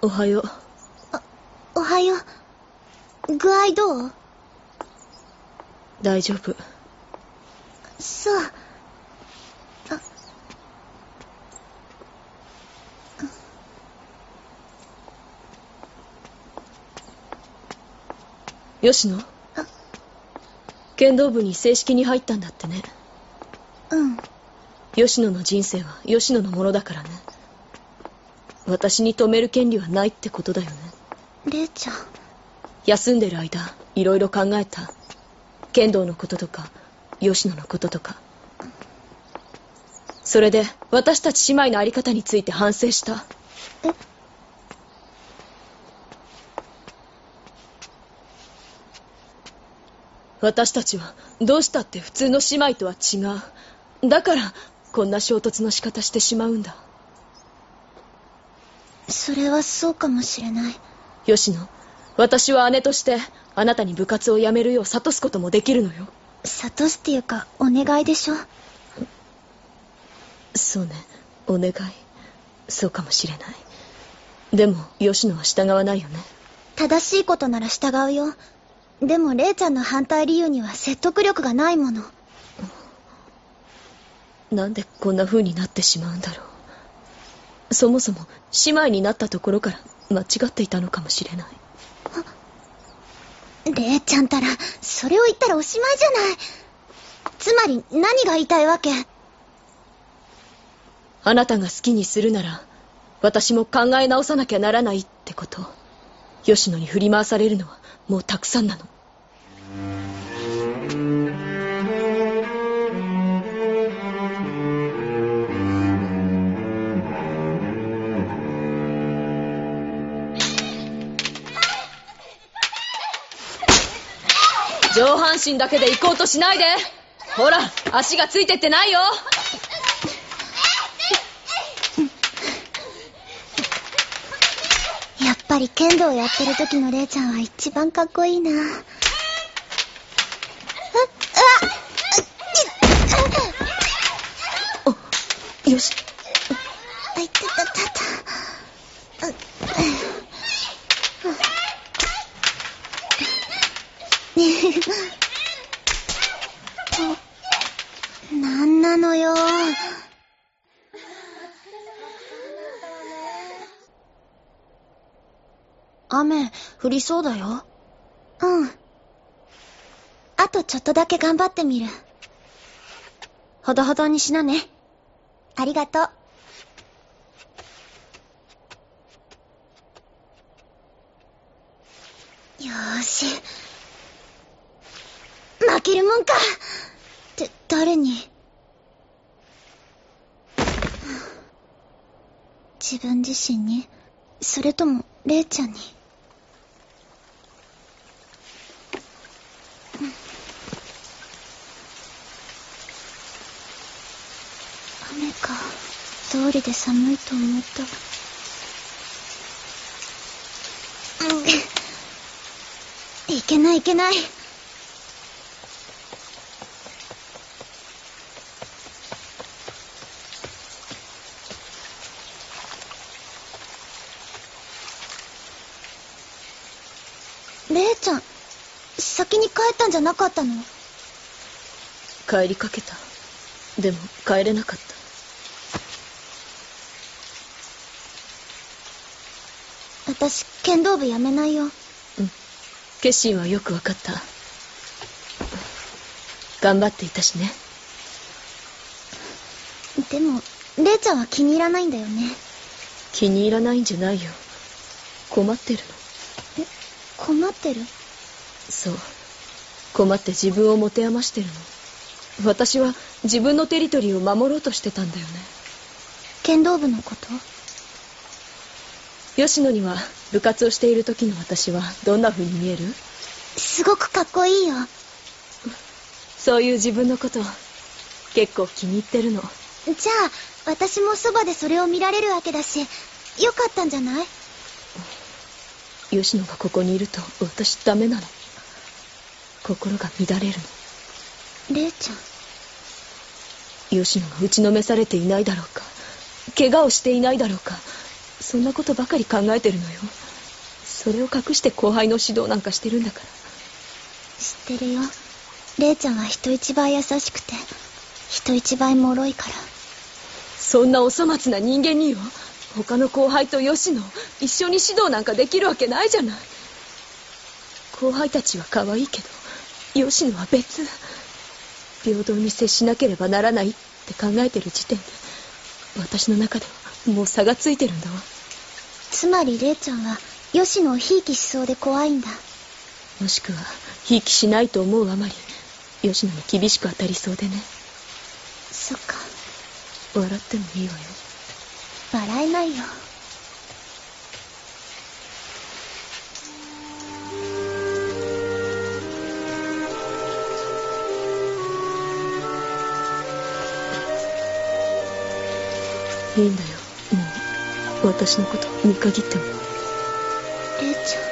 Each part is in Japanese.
おはよう。おはよう。具合どう？大丈夫。そう。あ、吉野あ剣道部に正式に入ったんだってね。うん。吉野の人生は吉野のものだからね。私に止める権利はないってことだよね。レイちゃん。休んでる間、いろいろ考えた。剣道のこととか、吉野のこととか。それで、私たち姉妹のあり方について反省した。え？私たちは、どうしたって普通の姉妹とは違う。だから、こんな衝突の仕方してしまうんだ。それはそうかもしれない。吉野、私は姉として、あなたに部活を辞めるよう諭すこともできるのよ。諭すっていうか、お願いでしょ。そうね、お願い。そうかもしれない。でも、吉野は従わないよね。正しいことなら従うよ。でも、レイちゃんの反対理由には説得力がないもの。なんでこんな風になってしまうんだろう。そもそも、姉妹になったところから間違っていたのかもしれない。レイちゃんたら、それを言ったらおしまいじゃない。つまり、何が言いたいわけ？あなたが好きにするなら、私も考え直さなきゃならないってこと。吉野に振り回されるのはもうたくさんなの。半身だけで行こうとしないで。ほら足がついてってないよ。やっぱり剣道やってる時のレイちゃんは一番かっこいいな。あ、あ、よしあ、いたたたた。なんなのよ。雨、降りそうだよ。うん。あとちょっとだけ頑張ってみる。ほどほどにしなね。ありがとう。よーし。負けるもんかって、誰に？自分自身に？それとも、レイちゃんに？雨か。通りで寒いと思った。うん。いけないいけない。レイちゃん、先に帰ったんじゃなかったの？帰りかけたでも帰れなかった私、剣道部やめないよ。決心はよくわかった。頑張っていたしね。でも、レイちゃんは気に入らないんだよね。気に入らないんじゃないよ。困ってるの。困ってる？そう。困って自分を持て余してるの。私は自分のテリトリーを守ろうとしてたんだよね。剣道部のこと？吉野には部活をしている時の私はどんな風に見える？すごくかっこいいよ。そういう自分のこと結構気に入ってるの。じゃあ、私もそばでそれを見られるわけだし、よかったんじゃない？吉野がここにいると私ダメなの。心が乱れるレイちゃん。の吉野が打ちのめされていないだろうか。怪我をしていないだろうかそんなことばかり考えてるのよ。それを隠して後輩の指導なんかしてるんだから。知ってるよ。レイちゃんは人一倍優しくて人一倍脆いから。そんなお粗末な人間によ。他の後輩と吉野一緒に指導なんかできるわけないじゃない。後輩たちは可愛いけど吉野は別。平等に接しなければならないって考えてる時点で私の中ではもう差がついてるんだわ。つまりレイちゃんは吉野をひいきしそうで怖いんだ。もしくはひいきしないと思うあまり。吉野に厳しく当たりそうでね。そっか。笑ってもいいわよ。笑えないよ。いいんだよ。もう私のこと見限っても。レイちゃん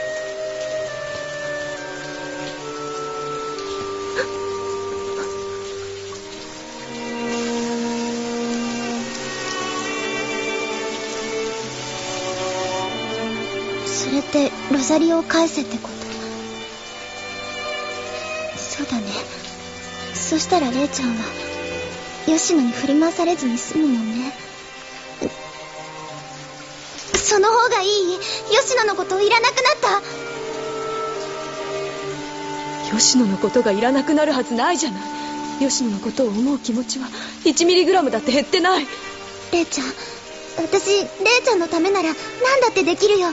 それってロザリオを返せってこと？そうだね。そしたらレイちゃんは吉野に振り回されずに済むもんね。その方がいい。吉野のこといらなくなった。吉野のことがいらなくなるはずないじゃない。吉野のことを思う気持ちは1ミリグラムだって減ってない。レイちゃん私レイちゃんのためなら何だってできるよ。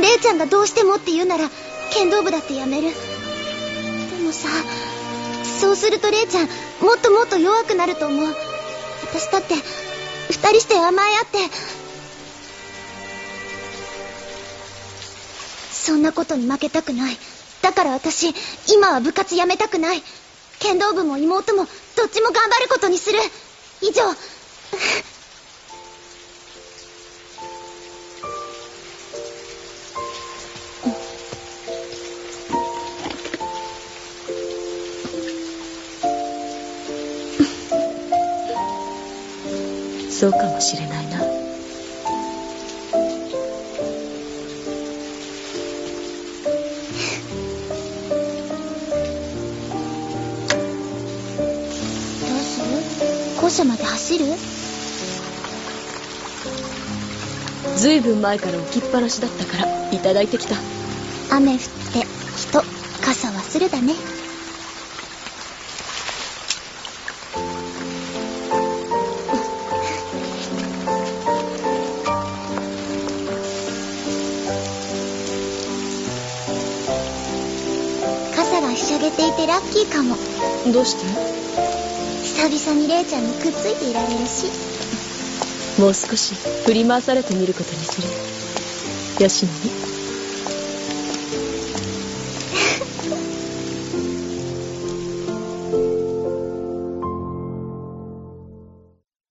レイちゃんがどうしてもって言うなら剣道部だってやめる。でもさそうするとレイちゃんもっともっと弱くなると思う。私だって二人して甘え合ってそんなことに負けたくない。だから私今は部活やめたくない。剣道部も妹もどっちも頑張ることにする。以上。そうかもしれないな。校舎まで走る？ずいぶん前から置きっぱなしだったからいただいてきた。雨降って人傘忘れだね。傘がひしゃげていてラッキーかも。どうして？久々にレイちゃんにくっついていられるし。もう少し振り回されてみることにする。よ吉野に